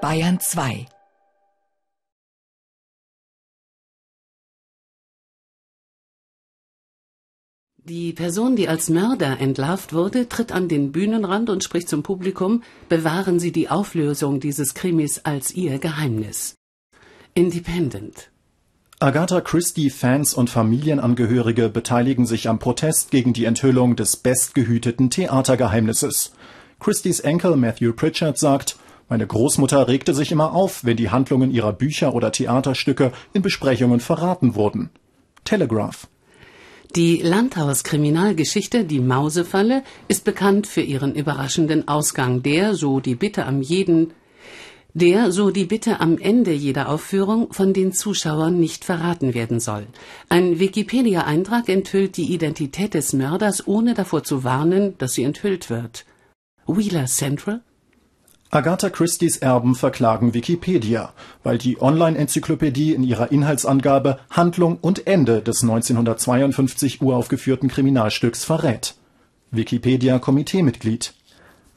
Bayern 2 Die Person, die als Mörder entlarvt wurde, tritt an den Bühnenrand und spricht zum Publikum, bewahren Sie die Auflösung dieses Krimis als Ihr Geheimnis. Independent. Agatha Christie-Fans und Familienangehörige beteiligen sich am Protest gegen die Enthüllung des bestgehüteten Theatergeheimnisses. Christies Enkel Matthew Pritchard sagt, meine Großmutter regte sich immer auf, wenn die Handlungen ihrer Bücher oder Theaterstücke in Besprechungen verraten wurden. Telegraph. Die Landhaus-Kriminalgeschichte Die Mausefalle ist bekannt für ihren überraschenden Ausgang, der, so die Bitte am jeden, der, so die Bitte am Ende jeder Aufführung, von den Zuschauern nicht verraten werden soll. Ein Wikipedia-Eintrag enthüllt die Identität des Mörders, ohne davor zu warnen, dass sie enthüllt wird. Wheeler Central? Agatha Christie's Erben verklagen Wikipedia, weil die Online-Enzyklopädie in ihrer Inhaltsangabe Handlung und Ende des 1952 uraufgeführten Kriminalstücks verrät. Wikipedia-Komiteemitglied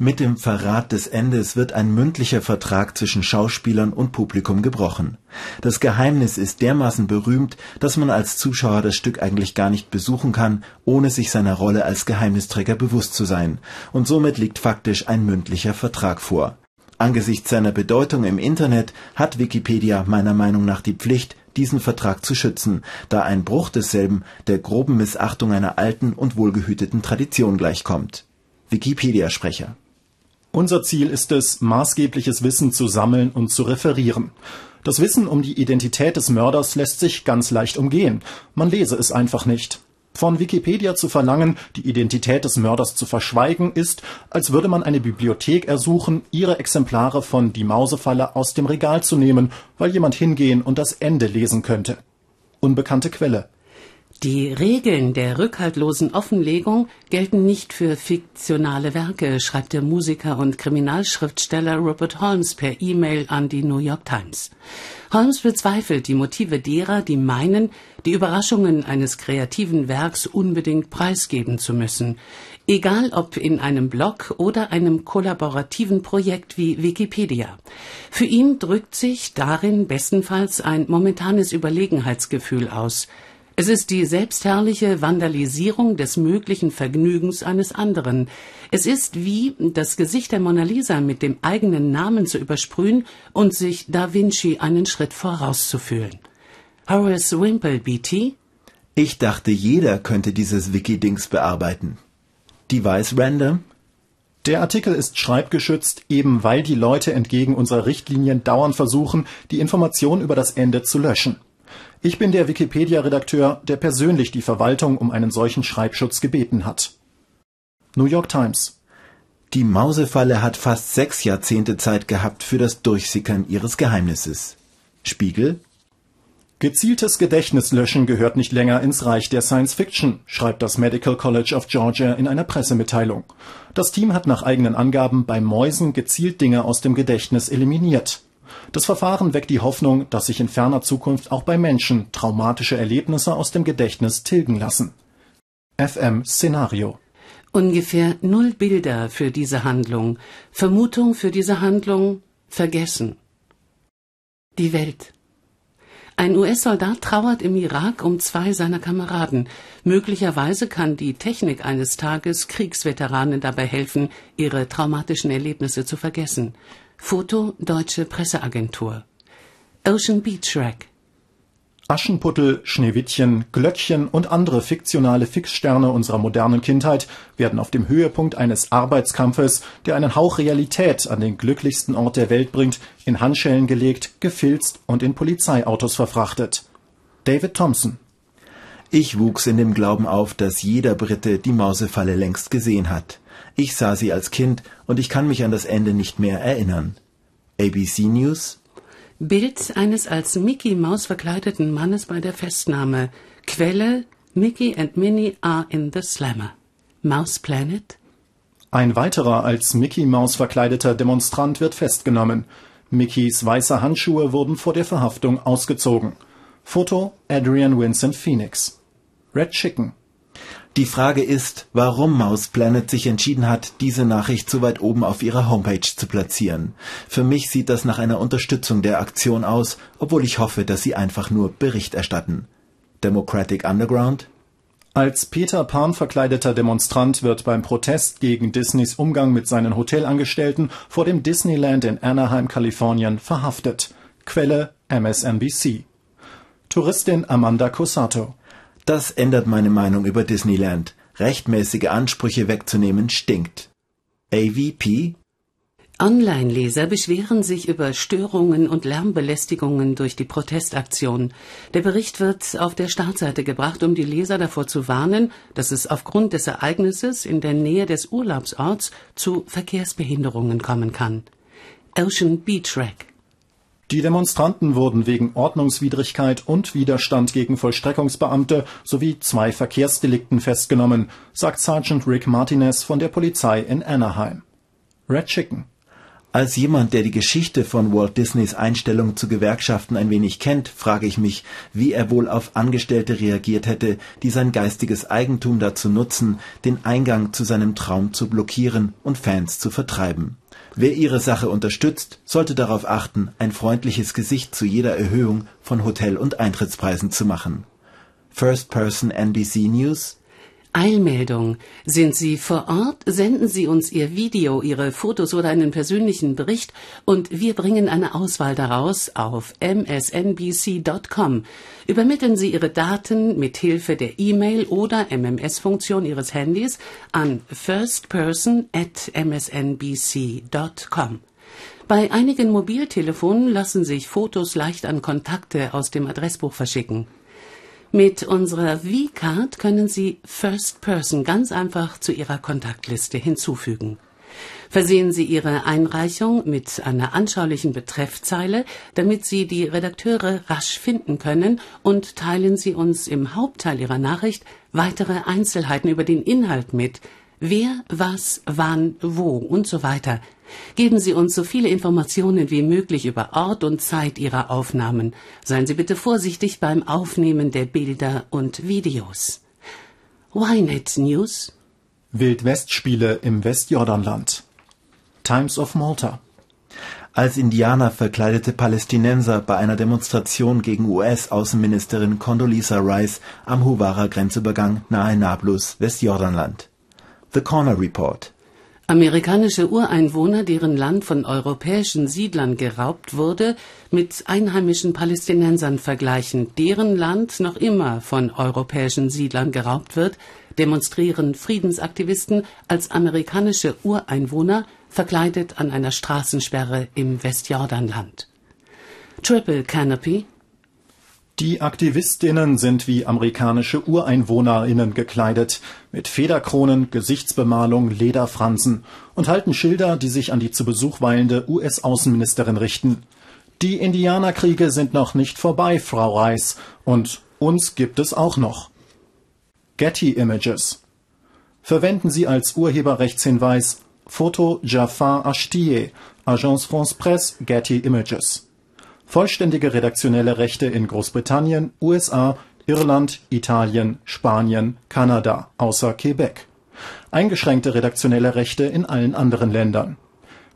mit dem Verrat des Endes wird ein mündlicher Vertrag zwischen Schauspielern und Publikum gebrochen. Das Geheimnis ist dermaßen berühmt, dass man als Zuschauer das Stück eigentlich gar nicht besuchen kann, ohne sich seiner Rolle als Geheimnisträger bewusst zu sein, und somit liegt faktisch ein mündlicher Vertrag vor. Angesichts seiner Bedeutung im Internet hat Wikipedia meiner Meinung nach die Pflicht, diesen Vertrag zu schützen, da ein Bruch desselben der groben Missachtung einer alten und wohlgehüteten Tradition gleichkommt. Wikipedia-Sprecher unser Ziel ist es, maßgebliches Wissen zu sammeln und zu referieren. Das Wissen um die Identität des Mörders lässt sich ganz leicht umgehen. Man lese es einfach nicht. Von Wikipedia zu verlangen, die Identität des Mörders zu verschweigen, ist, als würde man eine Bibliothek ersuchen, ihre Exemplare von Die Mausefalle aus dem Regal zu nehmen, weil jemand hingehen und das Ende lesen könnte. Unbekannte Quelle. Die Regeln der rückhaltlosen Offenlegung gelten nicht für fiktionale Werke, schreibt der Musiker und Kriminalschriftsteller Robert Holmes per E-Mail an die New York Times. Holmes bezweifelt die Motive derer, die meinen, die Überraschungen eines kreativen Werks unbedingt preisgeben zu müssen, egal ob in einem Blog oder einem kollaborativen Projekt wie Wikipedia. Für ihn drückt sich darin bestenfalls ein momentanes Überlegenheitsgefühl aus, es ist die selbstherrliche Vandalisierung des möglichen Vergnügens eines anderen. Es ist wie das Gesicht der Mona Lisa mit dem eigenen Namen zu übersprühen und sich Da Vinci einen Schritt vorauszufühlen. Horace Wimple, BT? Ich dachte, jeder könnte dieses Wiki-Dings bearbeiten. Device Render? Der Artikel ist schreibgeschützt, eben weil die Leute entgegen unserer Richtlinien dauernd versuchen, die Information über das Ende zu löschen. Ich bin der Wikipedia-Redakteur, der persönlich die Verwaltung um einen solchen Schreibschutz gebeten hat. New York Times Die Mausefalle hat fast sechs Jahrzehnte Zeit gehabt für das Durchsickern ihres Geheimnisses. Spiegel Gezieltes Gedächtnislöschen gehört nicht länger ins Reich der Science Fiction, schreibt das Medical College of Georgia in einer Pressemitteilung. Das Team hat nach eigenen Angaben bei Mäusen gezielt Dinge aus dem Gedächtnis eliminiert. Das Verfahren weckt die Hoffnung, dass sich in ferner Zukunft auch bei Menschen traumatische Erlebnisse aus dem Gedächtnis tilgen lassen. FM Szenario Ungefähr null Bilder für diese Handlung, Vermutung für diese Handlung, vergessen. Die Welt. Ein US-Soldat trauert im Irak um zwei seiner Kameraden. Möglicherweise kann die Technik eines Tages Kriegsveteranen dabei helfen, ihre traumatischen Erlebnisse zu vergessen. Foto Deutsche Presseagentur. Ocean Beach Rack. Aschenputtel, Schneewittchen, Glöckchen und andere fiktionale Fixsterne unserer modernen Kindheit werden auf dem Höhepunkt eines Arbeitskampfes, der einen Hauch Realität an den glücklichsten Ort der Welt bringt, in Handschellen gelegt, gefilzt und in Polizeiautos verfrachtet. David Thompson Ich wuchs in dem Glauben auf, dass jeder Brite die Mausefalle längst gesehen hat. Ich sah sie als Kind und ich kann mich an das Ende nicht mehr erinnern. ABC News Bild eines als Mickey Maus verkleideten Mannes bei der Festnahme. Quelle Mickey and Minnie are in the Slammer. Mouse Planet? Ein weiterer als Mickey Maus verkleideter Demonstrant wird festgenommen. Mickeys weiße Handschuhe wurden vor der Verhaftung ausgezogen. Foto Adrian Vincent Phoenix. Red Chicken Die Frage ist, warum Mouse Planet sich entschieden hat, diese Nachricht so weit oben auf ihrer Homepage zu platzieren. Für mich sieht das nach einer Unterstützung der Aktion aus, obwohl ich hoffe, dass sie einfach nur Bericht erstatten. Democratic Underground? Als Peter Pan verkleideter Demonstrant wird beim Protest gegen Disneys Umgang mit seinen Hotelangestellten vor dem Disneyland in Anaheim, Kalifornien, verhaftet. Quelle MSNBC. Touristin Amanda Cosato. Das ändert meine Meinung über Disneyland. Rechtmäßige Ansprüche wegzunehmen stinkt. AVP? Online-Leser beschweren sich über Störungen und Lärmbelästigungen durch die Protestaktion. Der Bericht wird auf der Startseite gebracht, um die Leser davor zu warnen, dass es aufgrund des Ereignisses in der Nähe des Urlaubsorts zu Verkehrsbehinderungen kommen kann. Ocean Beach Rack die Demonstranten wurden wegen Ordnungswidrigkeit und Widerstand gegen Vollstreckungsbeamte sowie zwei Verkehrsdelikten festgenommen, sagt Sergeant Rick Martinez von der Polizei in Anaheim. Red Chicken. Als jemand, der die Geschichte von Walt Disneys Einstellung zu Gewerkschaften ein wenig kennt, frage ich mich, wie er wohl auf Angestellte reagiert hätte, die sein geistiges Eigentum dazu nutzen, den Eingang zu seinem Traum zu blockieren und Fans zu vertreiben. Wer ihre Sache unterstützt, sollte darauf achten, ein freundliches Gesicht zu jeder Erhöhung von Hotel- und Eintrittspreisen zu machen. First Person NBC News Eilmeldung. Sind Sie vor Ort, senden Sie uns Ihr Video, Ihre Fotos oder einen persönlichen Bericht und wir bringen eine Auswahl daraus auf msnbc.com. Übermitteln Sie Ihre Daten mit Hilfe der E-Mail oder MMS-Funktion Ihres Handys an firstperson at msnbc.com. Bei einigen Mobiltelefonen lassen sich Fotos leicht an Kontakte aus dem Adressbuch verschicken. Mit unserer V-Card können Sie First Person ganz einfach zu Ihrer Kontaktliste hinzufügen. Versehen Sie Ihre Einreichung mit einer anschaulichen Betreffzeile, damit Sie die Redakteure rasch finden können und teilen Sie uns im Hauptteil Ihrer Nachricht weitere Einzelheiten über den Inhalt mit, wer, was, wann, wo und so weiter. Geben Sie uns so viele Informationen wie möglich über Ort und Zeit Ihrer Aufnahmen. Seien Sie bitte vorsichtig beim Aufnehmen der Bilder und Videos. Ynet News Wildwestspiele im Westjordanland Times of Malta als Indianer verkleidete Palästinenser bei einer Demonstration gegen US-Außenministerin Condoleezza Rice am Huwara-Grenzübergang nahe Nablus, Westjordanland. The Corner Report Amerikanische Ureinwohner, deren Land von europäischen Siedlern geraubt wurde, mit einheimischen Palästinensern vergleichen, deren Land noch immer von europäischen Siedlern geraubt wird, demonstrieren Friedensaktivisten als amerikanische Ureinwohner verkleidet an einer Straßensperre im Westjordanland. Triple Canopy die Aktivistinnen sind wie amerikanische Ureinwohnerinnen gekleidet, mit Federkronen, Gesichtsbemalung, Lederfransen und halten Schilder, die sich an die zu Besuch weilende US-Außenministerin richten. Die Indianerkriege sind noch nicht vorbei, Frau Reis, und uns gibt es auch noch. Getty Images Verwenden Sie als Urheberrechtshinweis Foto Jafar Ashtieh, Agence France Presse, Getty Images Vollständige redaktionelle Rechte in Großbritannien, USA, Irland, Italien, Spanien, Kanada außer Quebec. Eingeschränkte redaktionelle Rechte in allen anderen Ländern.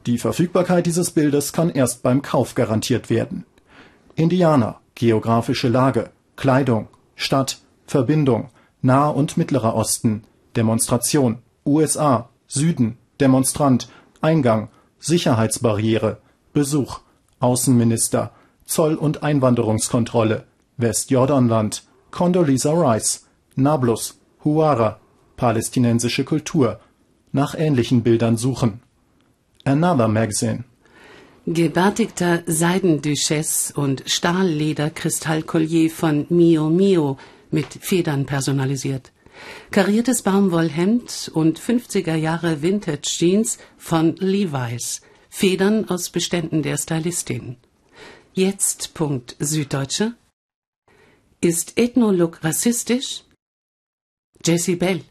Die Verfügbarkeit dieses Bildes kann erst beim Kauf garantiert werden. Indianer, geografische Lage, Kleidung, Stadt, Verbindung, Nahe und Mittlerer Osten, Demonstration, USA, Süden, Demonstrant, Eingang, Sicherheitsbarriere, Besuch, Außenminister, Zoll- und Einwanderungskontrolle, Westjordanland, Condoleezza Rice, Nablus, Huara, palästinensische Kultur, nach ähnlichen Bildern suchen. Another Magazine Gebärtigter Seidenduchesse und Stahlleder-Kristallkollier von Mio Mio mit Federn personalisiert. Kariertes Baumwollhemd und 50er Jahre Vintage Jeans von Levi's. Federn aus Beständen der Stylistin. Jetzt. Süddeutsche. Ist Ethnolook rassistisch? Jessie Bell.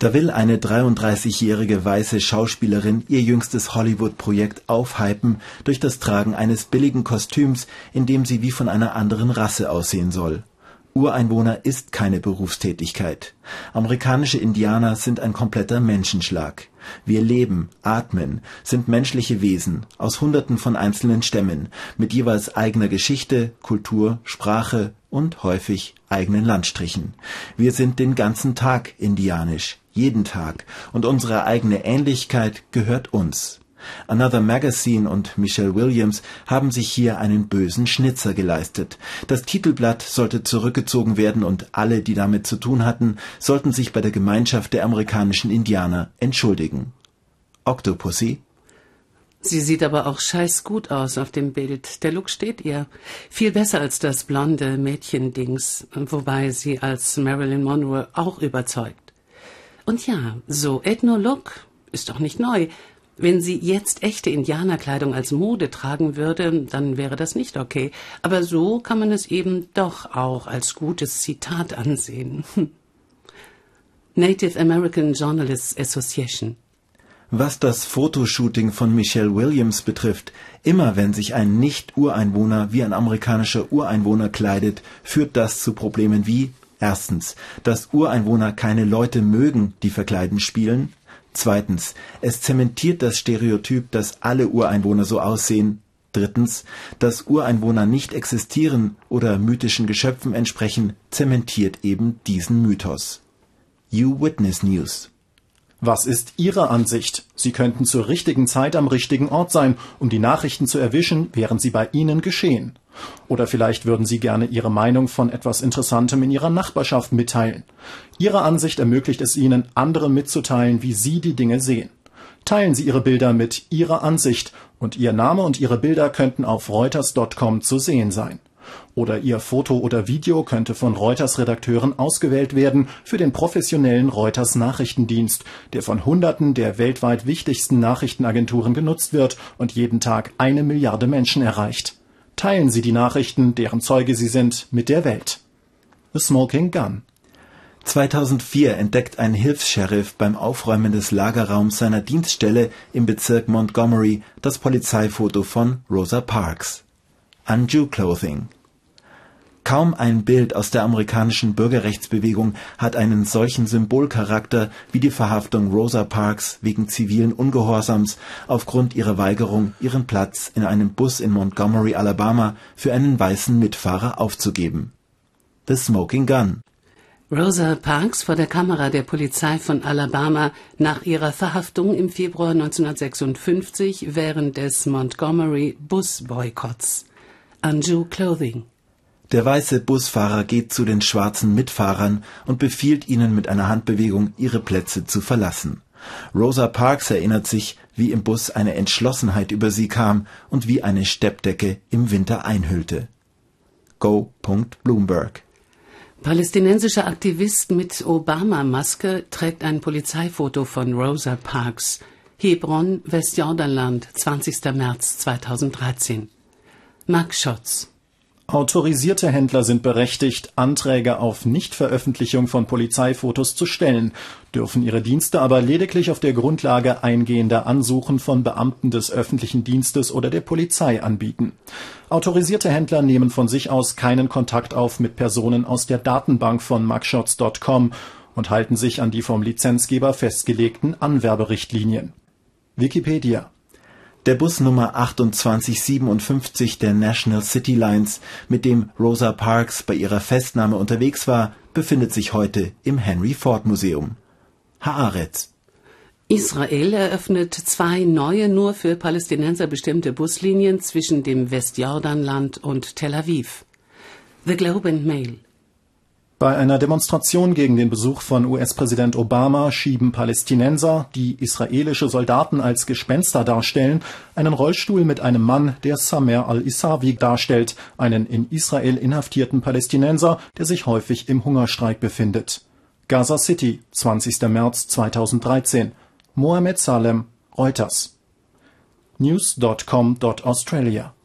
Da will eine 33-jährige weiße Schauspielerin ihr jüngstes Hollywood-Projekt aufhypen durch das Tragen eines billigen Kostüms, in dem sie wie von einer anderen Rasse aussehen soll. Ureinwohner ist keine Berufstätigkeit. Amerikanische Indianer sind ein kompletter Menschenschlag. Wir leben, atmen, sind menschliche Wesen aus Hunderten von einzelnen Stämmen mit jeweils eigener Geschichte, Kultur, Sprache und häufig eigenen Landstrichen. Wir sind den ganzen Tag indianisch, jeden Tag, und unsere eigene Ähnlichkeit gehört uns. Another Magazine und Michelle Williams haben sich hier einen bösen Schnitzer geleistet. Das Titelblatt sollte zurückgezogen werden und alle, die damit zu tun hatten, sollten sich bei der Gemeinschaft der amerikanischen Indianer entschuldigen. Octopussy Sie sieht aber auch scheiß gut aus auf dem Bild. Der Look steht ihr. Viel besser als das blonde Mädchendings, wobei sie als Marilyn Monroe auch überzeugt. Und ja, so Ethno-Look ist doch nicht neu. Wenn sie jetzt echte Indianerkleidung als Mode tragen würde, dann wäre das nicht okay. Aber so kann man es eben doch auch als gutes Zitat ansehen. Native American Journalists Association. Was das Fotoshooting von Michelle Williams betrifft, immer wenn sich ein Nicht-Ureinwohner wie ein amerikanischer Ureinwohner kleidet, führt das zu Problemen wie erstens, dass Ureinwohner keine Leute mögen, die verkleiden spielen, Zweitens, es zementiert das Stereotyp, dass alle Ureinwohner so aussehen. Drittens, dass Ureinwohner nicht existieren oder mythischen Geschöpfen entsprechen, zementiert eben diesen Mythos. You Witness News was ist Ihre Ansicht? Sie könnten zur richtigen Zeit am richtigen Ort sein, um die Nachrichten zu erwischen, während sie bei Ihnen geschehen. Oder vielleicht würden Sie gerne Ihre Meinung von etwas Interessantem in Ihrer Nachbarschaft mitteilen. Ihre Ansicht ermöglicht es Ihnen, anderen mitzuteilen, wie Sie die Dinge sehen. Teilen Sie Ihre Bilder mit Ihrer Ansicht und Ihr Name und Ihre Bilder könnten auf reuters.com zu sehen sein. Oder Ihr Foto oder Video könnte von Reuters-Redakteuren ausgewählt werden für den professionellen Reuters Nachrichtendienst, der von Hunderten der weltweit wichtigsten Nachrichtenagenturen genutzt wird und jeden Tag eine Milliarde Menschen erreicht. Teilen Sie die Nachrichten, deren Zeuge Sie sind, mit der Welt. The Smoking Gun 2004 entdeckt ein Hilfs-Sheriff beim Aufräumen des Lagerraums seiner Dienststelle im Bezirk Montgomery das Polizeifoto von Rosa Parks. Unju Clothing Kaum ein Bild aus der amerikanischen Bürgerrechtsbewegung hat einen solchen Symbolcharakter wie die Verhaftung Rosa Parks wegen zivilen Ungehorsams aufgrund ihrer Weigerung, ihren Platz in einem Bus in Montgomery, Alabama für einen weißen Mitfahrer aufzugeben. The Smoking Gun Rosa Parks vor der Kamera der Polizei von Alabama nach ihrer Verhaftung im Februar 1956 während des Montgomery Busboykotts. Anju Clothing der weiße Busfahrer geht zu den schwarzen Mitfahrern und befiehlt ihnen mit einer Handbewegung, ihre Plätze zu verlassen. Rosa Parks erinnert sich, wie im Bus eine Entschlossenheit über sie kam und wie eine Steppdecke im Winter einhüllte. Go. Bloomberg Palästinensischer Aktivist mit Obama-Maske trägt ein Polizeifoto von Rosa Parks. Hebron, Westjordanland, 20. März 2013. Mark Schotz Autorisierte Händler sind berechtigt, Anträge auf Nichtveröffentlichung von Polizeifotos zu stellen, dürfen ihre Dienste aber lediglich auf der Grundlage eingehender Ansuchen von Beamten des öffentlichen Dienstes oder der Polizei anbieten. Autorisierte Händler nehmen von sich aus keinen Kontakt auf mit Personen aus der Datenbank von mugshots.com und halten sich an die vom Lizenzgeber festgelegten Anwerberichtlinien. Wikipedia der Bus Nummer 2857 der National City Lines, mit dem Rosa Parks bei ihrer Festnahme unterwegs war, befindet sich heute im Henry Ford Museum. Haaretz Israel eröffnet zwei neue nur für Palästinenser bestimmte Buslinien zwischen dem Westjordanland und Tel Aviv. The Globe and Mail bei einer Demonstration gegen den Besuch von US-Präsident Obama schieben Palästinenser, die israelische Soldaten als Gespenster darstellen, einen Rollstuhl mit einem Mann, der Samer al-Isawi darstellt, einen in Israel inhaftierten Palästinenser, der sich häufig im Hungerstreik befindet. Gaza City, 20. März 2013. Mohamed Salem, Reuters. News.com.australia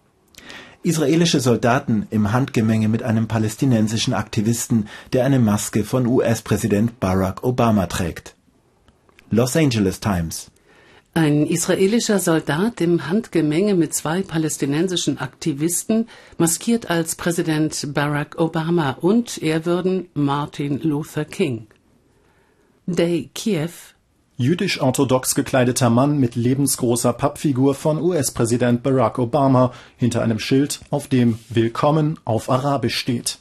Israelische Soldaten im Handgemenge mit einem palästinensischen Aktivisten, der eine Maske von US-Präsident Barack Obama trägt. Los Angeles Times Ein israelischer Soldat im Handgemenge mit zwei palästinensischen Aktivisten maskiert als Präsident Barack Obama und ehrwürden Martin Luther King. Day Kiew Jüdisch-orthodox gekleideter Mann mit lebensgroßer Pappfigur von US-Präsident Barack Obama hinter einem Schild, auf dem Willkommen auf Arabisch steht.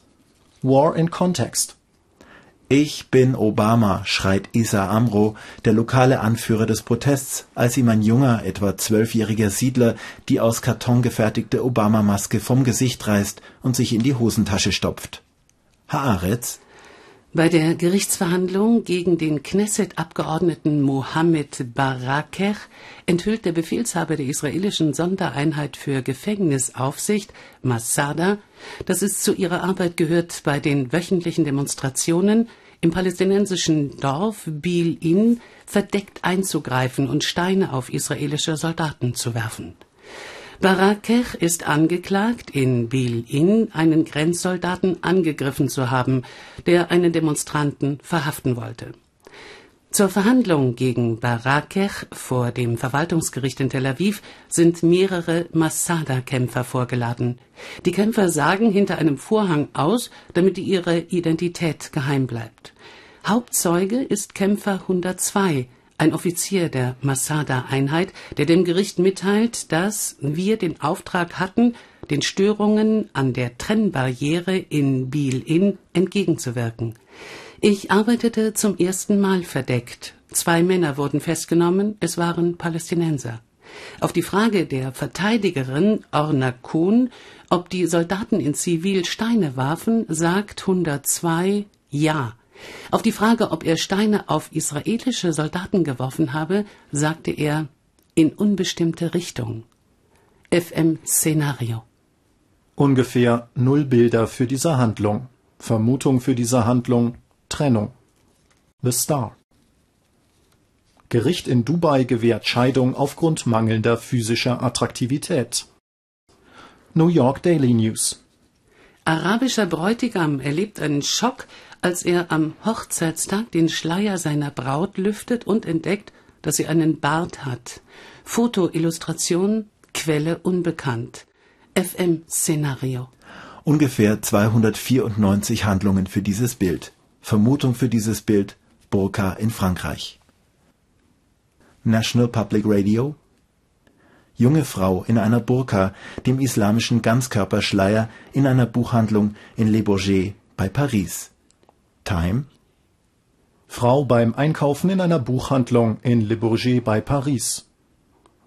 War in Context. Ich bin Obama, schreit Isa Amro, der lokale Anführer des Protests, als ihm ein junger, etwa zwölfjähriger Siedler die aus Karton gefertigte Obama-Maske vom Gesicht reißt und sich in die Hosentasche stopft. Haaretz? Bei der Gerichtsverhandlung gegen den Knesset-Abgeordneten Mohammed Baraker enthüllt der Befehlshaber der israelischen Sondereinheit für Gefängnisaufsicht, Masada, dass es zu ihrer Arbeit gehört, bei den wöchentlichen Demonstrationen im palästinensischen Dorf Bil-In verdeckt einzugreifen und Steine auf israelische Soldaten zu werfen. Barakech ist angeklagt, in Bil-In einen Grenzsoldaten angegriffen zu haben, der einen Demonstranten verhaften wollte. Zur Verhandlung gegen Barakech vor dem Verwaltungsgericht in Tel Aviv sind mehrere Masada-Kämpfer vorgeladen. Die Kämpfer sagen hinter einem Vorhang aus, damit ihre Identität geheim bleibt. Hauptzeuge ist Kämpfer 102, ein Offizier der Masada-Einheit, der dem Gericht mitteilt, dass wir den Auftrag hatten, den Störungen an der Trennbarriere in Bil-In entgegenzuwirken. Ich arbeitete zum ersten Mal verdeckt. Zwei Männer wurden festgenommen, es waren Palästinenser. Auf die Frage der Verteidigerin Orna Kuhn, ob die Soldaten in Zivil Steine warfen, sagt 102 Ja. Auf die Frage, ob er Steine auf israelische Soldaten geworfen habe, sagte er in unbestimmte Richtung. FM Szenario. Ungefähr null Bilder für diese Handlung. Vermutung für diese Handlung Trennung. The Star. Gericht in Dubai gewährt Scheidung aufgrund mangelnder physischer Attraktivität. New York Daily News. Arabischer Bräutigam erlebt einen Schock, als er am Hochzeitstag den Schleier seiner Braut lüftet und entdeckt, dass sie einen Bart hat. Foto, Illustration, Quelle unbekannt. FM Szenario. Ungefähr 294 Handlungen für dieses Bild. Vermutung für dieses Bild Burka in Frankreich. National Public Radio Junge Frau in einer Burka, dem islamischen Ganzkörperschleier, in einer Buchhandlung in Le Bourget bei Paris. Time Frau beim Einkaufen in einer Buchhandlung in Le Bourget bei Paris.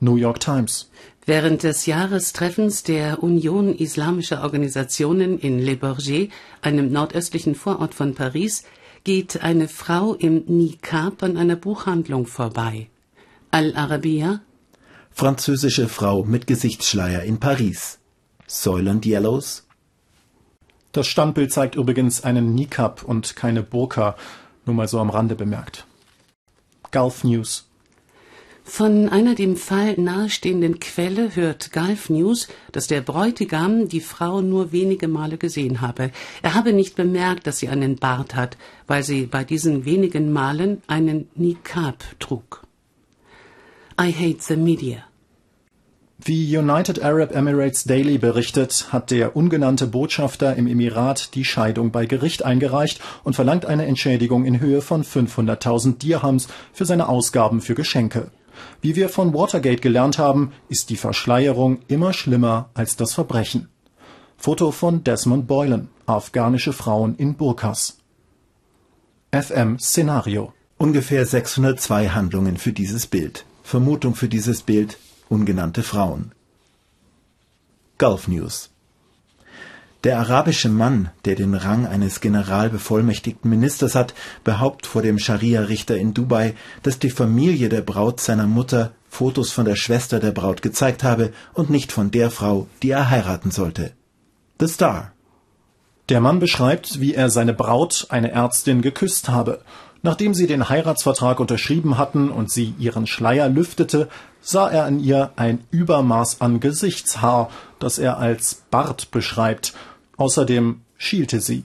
New York Times. Während des Jahrestreffens der Union Islamischer Organisationen in Le Bourget, einem nordöstlichen Vorort von Paris, geht eine Frau im Niqab an einer Buchhandlung vorbei. Al-Arabiya. Französische Frau mit Gesichtsschleier in Paris. Soylent Yellows. Das Standbild zeigt übrigens einen Niqab und keine Burka, nur mal so am Rande bemerkt. Gulf News. Von einer dem Fall nahestehenden Quelle hört Gulf News, dass der Bräutigam die Frau nur wenige Male gesehen habe. Er habe nicht bemerkt, dass sie einen Bart hat, weil sie bei diesen wenigen Malen einen Niqab trug. I hate the media. Wie United Arab Emirates Daily berichtet, hat der ungenannte Botschafter im Emirat die Scheidung bei Gericht eingereicht und verlangt eine Entschädigung in Höhe von 500.000 Dirhams für seine Ausgaben für Geschenke. Wie wir von Watergate gelernt haben, ist die Verschleierung immer schlimmer als das Verbrechen. Foto von Desmond Boylan, afghanische Frauen in Burkas. FM Szenario. Ungefähr 602 Handlungen für dieses Bild. Vermutung für dieses Bild ungenannte Frauen. Gulf News der arabische Mann, der den Rang eines generalbevollmächtigten Ministers hat, behauptet vor dem Scharia-Richter in Dubai, dass die Familie der Braut seiner Mutter Fotos von der Schwester der Braut gezeigt habe und nicht von der Frau, die er heiraten sollte. The Star. Der Mann beschreibt, wie er seine Braut, eine Ärztin, geküsst habe. Nachdem sie den Heiratsvertrag unterschrieben hatten und sie ihren Schleier lüftete, sah er in ihr ein Übermaß an Gesichtshaar, das er als Bart beschreibt. Außerdem schielte sie.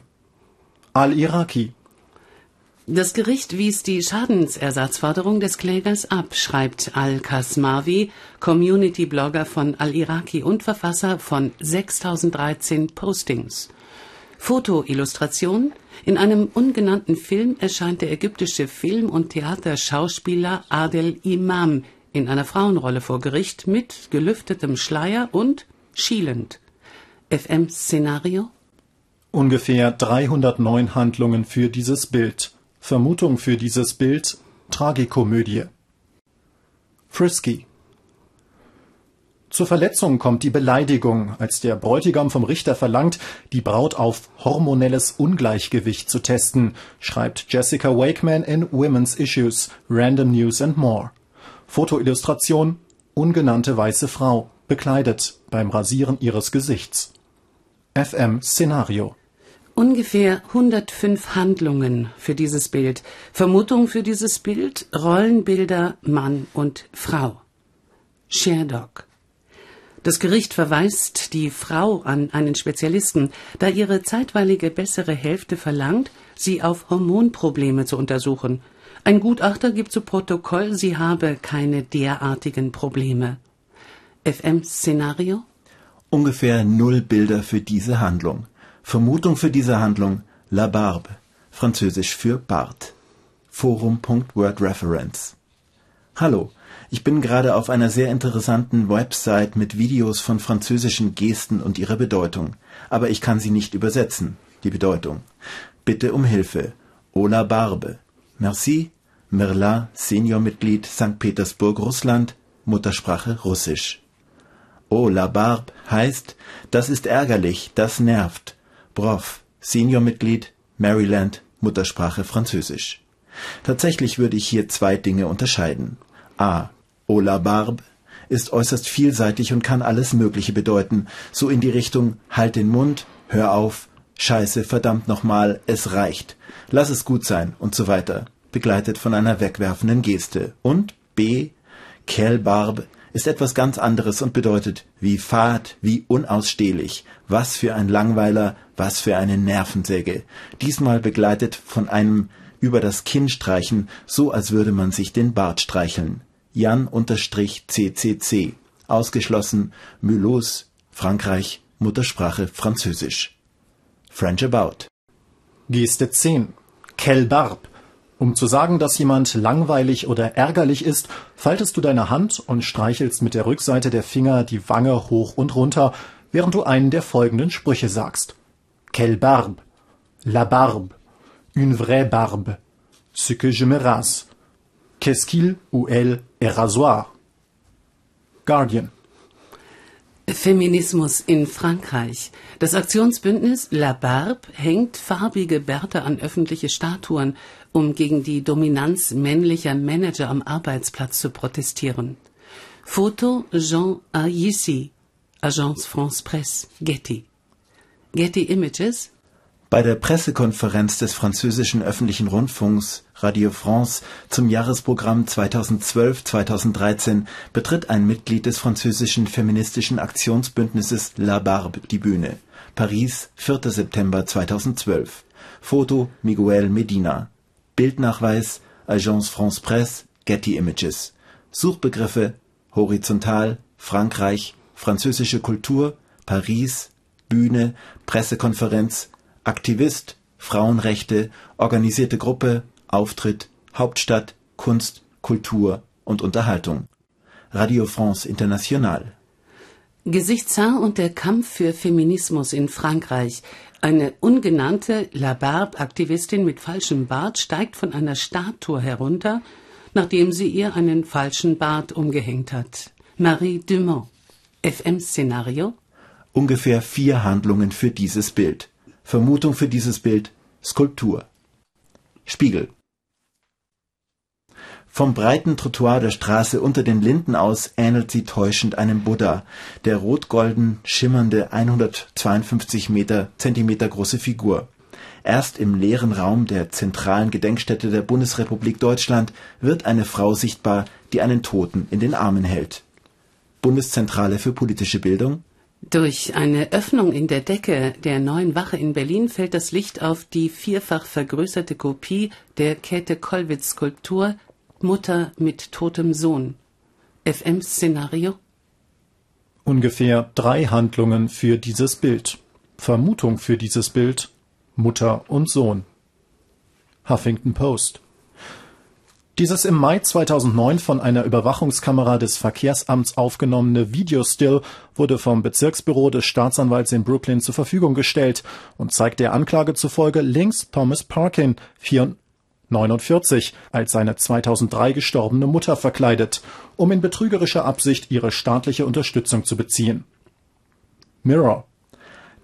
Al-Iraki. Das Gericht wies die Schadensersatzforderung des Klägers ab, schreibt Al-Kasmawi, Community-Blogger von Al-Iraqi und Verfasser von 6013 Postings. Fotoillustration In einem ungenannten Film erscheint der ägyptische Film- und Theaterschauspieler Adel Imam in einer Frauenrolle vor Gericht mit gelüftetem Schleier und schielend. FM-Szenario Ungefähr 309 Handlungen für dieses Bild. Vermutung für dieses Bild Tragikomödie. Frisky. Zur Verletzung kommt die Beleidigung, als der Bräutigam vom Richter verlangt, die Braut auf hormonelles Ungleichgewicht zu testen, schreibt Jessica Wakeman in Women's Issues, Random News and More. Fotoillustration ungenannte weiße Frau, bekleidet beim Rasieren ihres Gesichts. FM Szenario Ungefähr 105 Handlungen für dieses Bild. Vermutung für dieses Bild Rollenbilder Mann und Frau. Sherdog. Das Gericht verweist die Frau an einen Spezialisten, da ihre zeitweilige bessere Hälfte verlangt, sie auf Hormonprobleme zu untersuchen. Ein Gutachter gibt zu Protokoll, sie habe keine derartigen Probleme. FM-Szenario? Ungefähr null Bilder für diese Handlung. Vermutung für diese Handlung La Barbe, französisch für Bart. Forum.wordreference. Hallo, ich bin gerade auf einer sehr interessanten Website mit Videos von französischen Gesten und ihrer Bedeutung, aber ich kann sie nicht übersetzen, die Bedeutung. Bitte um Hilfe. Ola Barbe. Merci. Merla, Seniormitglied St. Petersburg, Russland, Muttersprache Russisch. Oh, la Barbe heißt, das ist ärgerlich, das nervt. Broff, Seniormitglied, Maryland, Muttersprache Französisch. Tatsächlich würde ich hier zwei Dinge unterscheiden. A. Ola Barbe ist äußerst vielseitig und kann alles Mögliche bedeuten, so in die Richtung Halt den Mund, hör auf, Scheiße, verdammt nochmal, es reicht, lass es gut sein und so weiter, begleitet von einer wegwerfenden Geste. Und B. Quelle Barbe ist etwas ganz anderes und bedeutet wie fad, wie unausstehlich, was für ein Langweiler, was für eine Nervensäge. Diesmal begleitet von einem über das Kinn streichen, so als würde man sich den Bart streicheln. Jan-CCC. Ausgeschlossen, Mulhouse, Frankreich, Muttersprache Französisch. French About. Geste 10. Quelle Barbe um zu sagen, dass jemand langweilig oder ärgerlich ist, faltest du deine Hand und streichelst mit der Rückseite der Finger die Wange hoch und runter, während du einen der folgenden Sprüche sagst. Quelle barbe, la barbe, une vraie barbe, ce que je me rase, qu'est-ce qu'il ou elle est rasoir. Guardian. Feminismus in Frankreich. Das Aktionsbündnis La Barbe hängt farbige Bärte an öffentliche Statuen, um gegen die Dominanz männlicher Manager am Arbeitsplatz zu protestieren. Foto Jean Ayissi, Agence France Presse, Getty. Getty Images bei der Pressekonferenz des französischen öffentlichen Rundfunks Radio France zum Jahresprogramm 2012-2013 betritt ein Mitglied des französischen feministischen Aktionsbündnisses La Barbe die Bühne. Paris, 4. September 2012. Foto Miguel Medina. Bildnachweis Agence France Presse, Getty Images. Suchbegriffe horizontal, Frankreich, französische Kultur, Paris, Bühne, Pressekonferenz, Aktivist, Frauenrechte, organisierte Gruppe, Auftritt, Hauptstadt, Kunst, Kultur und Unterhaltung. Radio France International. Gesichtshaar und der Kampf für Feminismus in Frankreich. Eine ungenannte La Barbe-Aktivistin mit falschem Bart steigt von einer Statue herunter, nachdem sie ihr einen falschen Bart umgehängt hat. Marie Dumont. FM-Szenario? Ungefähr vier Handlungen für dieses Bild. Vermutung für dieses Bild Skulptur. Spiegel. Vom breiten Trottoir der Straße unter den Linden aus ähnelt sie täuschend einem Buddha, der rot-golden schimmernde 152 Meter Zentimeter große Figur. Erst im leeren Raum der zentralen Gedenkstätte der Bundesrepublik Deutschland wird eine Frau sichtbar, die einen Toten in den Armen hält. Bundeszentrale für politische Bildung Durch eine Öffnung in der Decke der neuen Wache in Berlin fällt das Licht auf die vierfach vergrößerte Kopie der Käthe-Kollwitz-Skulptur Mutter mit totem Sohn. FM-Szenario? Ungefähr drei Handlungen für dieses Bild. Vermutung für dieses Bild Mutter und Sohn. Huffington Post. Dieses im Mai 2009 von einer Überwachungskamera des Verkehrsamts aufgenommene Videostill wurde vom Bezirksbüro des Staatsanwalts in Brooklyn zur Verfügung gestellt und zeigt der Anklage zufolge links Thomas Parkin, 49, als seine 2003 gestorbene Mutter verkleidet, um in betrügerischer Absicht ihre staatliche Unterstützung zu beziehen. Mirror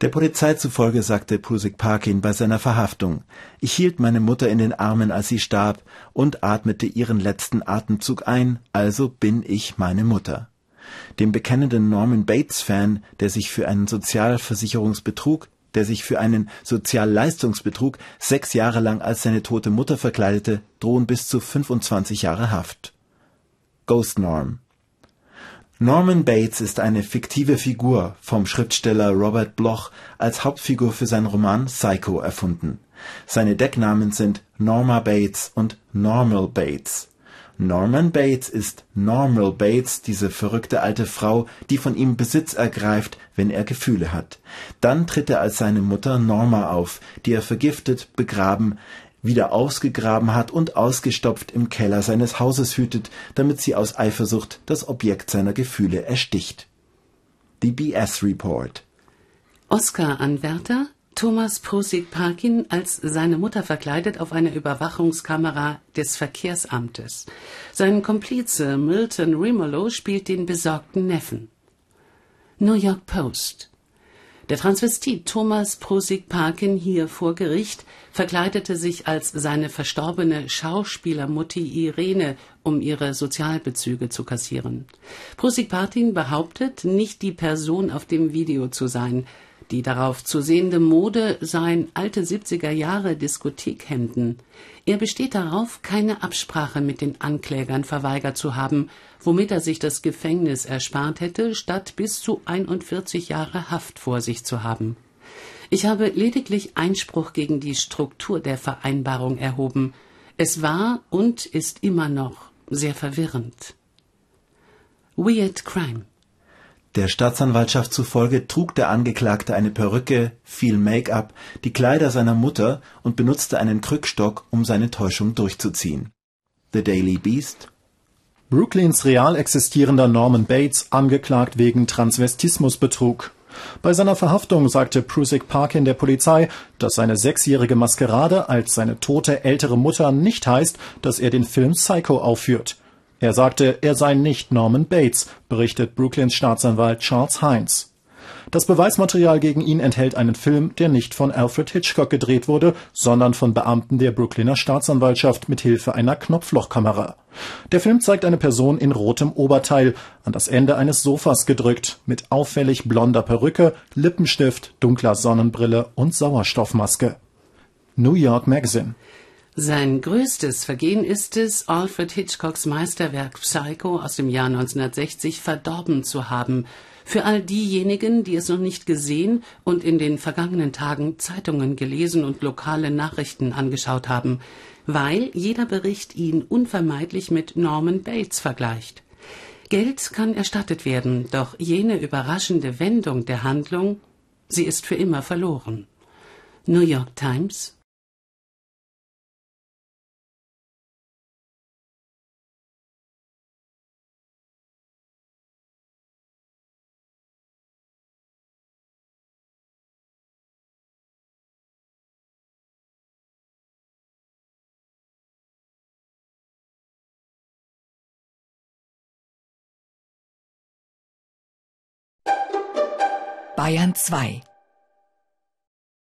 der Polizei zufolge sagte Prusik Parkin bei seiner Verhaftung, ich hielt meine Mutter in den Armen, als sie starb, und atmete ihren letzten Atemzug ein, also bin ich meine Mutter. Dem bekennenden Norman Bates-Fan, der sich für einen Sozialversicherungsbetrug, der sich für einen Sozialleistungsbetrug sechs Jahre lang als seine tote Mutter verkleidete, drohen bis zu 25 Jahre Haft. Ghost Norm Norman Bates ist eine fiktive Figur vom Schriftsteller Robert Bloch als Hauptfigur für seinen Roman Psycho erfunden. Seine Decknamen sind Norma Bates und Normal Bates. Norman Bates ist Normal Bates, diese verrückte alte Frau, die von ihm Besitz ergreift, wenn er Gefühle hat. Dann tritt er als seine Mutter Norma auf, die er vergiftet, begraben, wieder ausgegraben hat und ausgestopft im Keller seines Hauses hütet, damit sie aus Eifersucht das Objekt seiner Gefühle ersticht. Die BS Report Oscar-Anwärter Thomas Prosig Parkin als seine Mutter verkleidet auf einer Überwachungskamera des Verkehrsamtes. Sein Komplize Milton Rimolo spielt den besorgten Neffen. New York Post der Transvestit Thomas Prosig Parkin hier vor Gericht verkleidete sich als seine verstorbene Schauspielermutti Irene, um ihre Sozialbezüge zu kassieren. Prosig Parkin behauptet, nicht die Person auf dem Video zu sein. Die darauf zu sehende Mode seien alte 70er Jahre Diskothekhemden. Er besteht darauf, keine Absprache mit den Anklägern verweigert zu haben, womit er sich das Gefängnis erspart hätte, statt bis zu 41 Jahre Haft vor sich zu haben. Ich habe lediglich Einspruch gegen die Struktur der Vereinbarung erhoben. Es war und ist immer noch sehr verwirrend. Weird Crime der Staatsanwaltschaft zufolge trug der Angeklagte eine Perücke, viel Make-up, die Kleider seiner Mutter und benutzte einen Krückstock, um seine Täuschung durchzuziehen. The Daily Beast Brooklyns real existierender Norman Bates angeklagt wegen Transvestismusbetrug. Bei seiner Verhaftung sagte Prusik Parkin der Polizei, dass seine sechsjährige Maskerade als seine tote ältere Mutter nicht heißt, dass er den Film Psycho aufführt. Er sagte, er sei nicht Norman Bates, berichtet Brooklyns Staatsanwalt Charles Hines. Das Beweismaterial gegen ihn enthält einen Film, der nicht von Alfred Hitchcock gedreht wurde, sondern von Beamten der Brooklyner Staatsanwaltschaft mit Hilfe einer Knopflochkamera. Der Film zeigt eine Person in rotem Oberteil, an das Ende eines Sofas gedrückt, mit auffällig blonder Perücke, Lippenstift, dunkler Sonnenbrille und Sauerstoffmaske. New York Magazine sein größtes Vergehen ist es, Alfred Hitchcocks Meisterwerk Psycho aus dem Jahr 1960 verdorben zu haben. Für all diejenigen, die es noch nicht gesehen und in den vergangenen Tagen Zeitungen gelesen und lokale Nachrichten angeschaut haben, weil jeder Bericht ihn unvermeidlich mit Norman Bates vergleicht. Geld kann erstattet werden, doch jene überraschende Wendung der Handlung, sie ist für immer verloren. New York Times Bayern 2